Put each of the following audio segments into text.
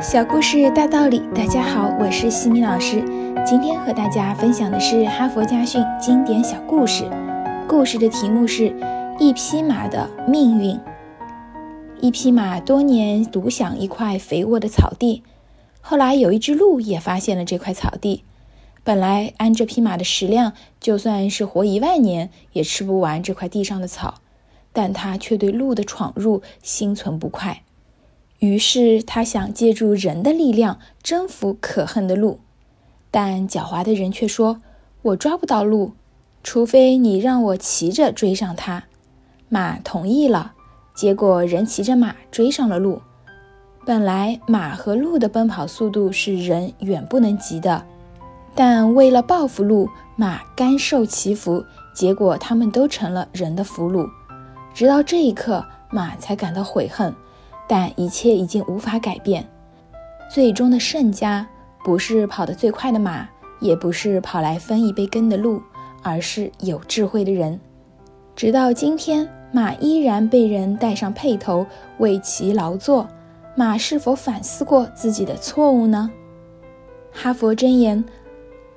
小故事大道理，大家好，我是西米老师。今天和大家分享的是哈佛家训经典小故事。故事的题目是《一匹马的命运》。一匹马多年独享一块肥沃的草地，后来有一只鹿也发现了这块草地。本来按这匹马的食量，就算是活一万年也吃不完这块地上的草，但它却对鹿的闯入心存不快。于是他想借助人的力量征服可恨的鹿，但狡猾的人却说：“我抓不到鹿，除非你让我骑着追上它。”马同意了，结果人骑着马追上了鹿。本来马和鹿的奔跑速度是人远不能及的，但为了报复鹿，马甘受其福，结果他们都成了人的俘虏。直到这一刻，马才感到悔恨。但一切已经无法改变，最终的胜家不是跑得最快的马，也不是跑来分一杯羹的鹿，而是有智慧的人。直到今天，马依然被人戴上辔头为其劳作。马是否反思过自己的错误呢？哈佛箴言：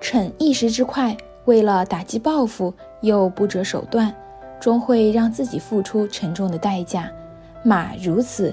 逞一时之快，为了打击报复又不择手段，终会让自己付出沉重的代价。马如此。